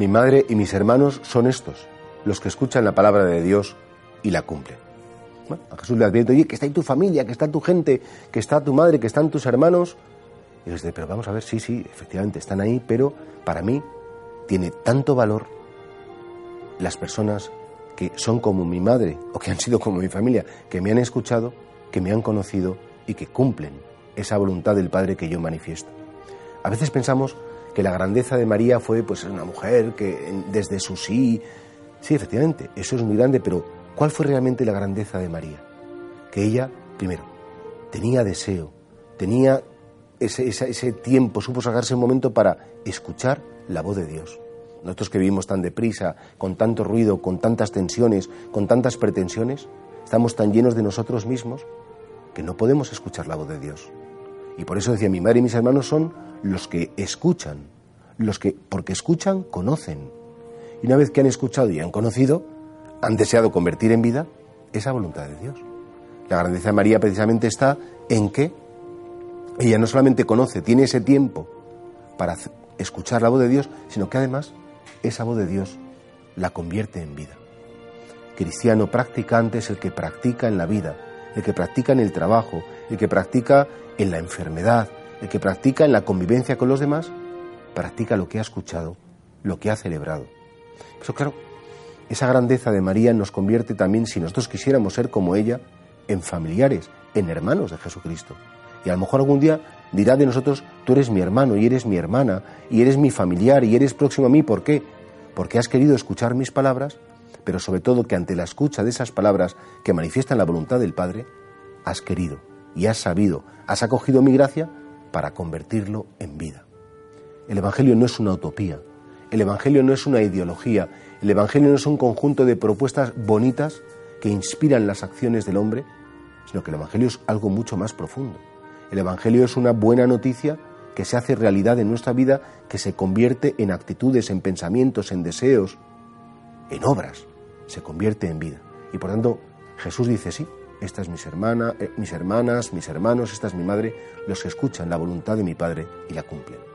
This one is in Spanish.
Mi madre y mis hermanos son estos, los que escuchan la palabra de Dios y la cumplen. a Jesús le advierte, oye, que está ahí tu familia, que está tu gente, que está tu madre, que están tus hermanos. Y les dice, pero vamos a ver, sí, sí, efectivamente están ahí, pero para mí tiene tanto valor las personas que son como mi madre o que han sido como mi familia, que me han escuchado, que me han conocido y que cumplen esa voluntad del Padre que yo manifiesto. A veces pensamos que la grandeza de María fue pues una mujer que desde su sí, sí, efectivamente, eso es muy grande, pero ¿cuál fue realmente la grandeza de María? Que ella, primero, tenía deseo, tenía ese, ese, tiempo, supo sacarse un momento para escuchar la voz de Dios. Nosotros que vivimos tan deprisa, con tanto ruido, con tantas tensiones, con tantas pretensiones, estamos tan llenos de nosotros mismos que no podemos escuchar la voz de Dios. Y por eso decía, mi madre y mis hermanos son los que escuchan, los que, porque escuchan, conocen. Y una vez que han escuchado y han conocido, han deseado convertir en vida esa voluntad de Dios. La grandeza de María precisamente está en que ella no solamente conoce, tiene ese tiempo para escuchar la voz de Dios, sino que además esa voz de Dios la convierte en vida. Cristiano practicante es el que practica en la vida, el que practica en el trabajo, el que practica en la enfermedad, el que practica en la convivencia con los demás, practica lo que ha escuchado, lo que ha celebrado. Eso claro, esa grandeza de María nos convierte también, si nosotros quisiéramos ser como ella, en familiares, en hermanos de Jesucristo. Y a lo mejor algún día dirá de nosotros, tú eres mi hermano y eres mi hermana y eres mi familiar y eres próximo a mí. ¿Por qué? Porque has querido escuchar mis palabras, pero sobre todo que ante la escucha de esas palabras que manifiestan la voluntad del Padre, has querido y has sabido, has acogido mi gracia para convertirlo en vida. El Evangelio no es una utopía, el Evangelio no es una ideología, el Evangelio no es un conjunto de propuestas bonitas que inspiran las acciones del hombre, sino que el Evangelio es algo mucho más profundo. El Evangelio es una buena noticia que se hace realidad en nuestra vida, que se convierte en actitudes, en pensamientos, en deseos, en obras, se convierte en vida. Y por tanto, Jesús dice, sí, esta es mis, hermana, eh, mis hermanas, mis hermanos, esta es mi madre, los que escuchan la voluntad de mi Padre y la cumplen.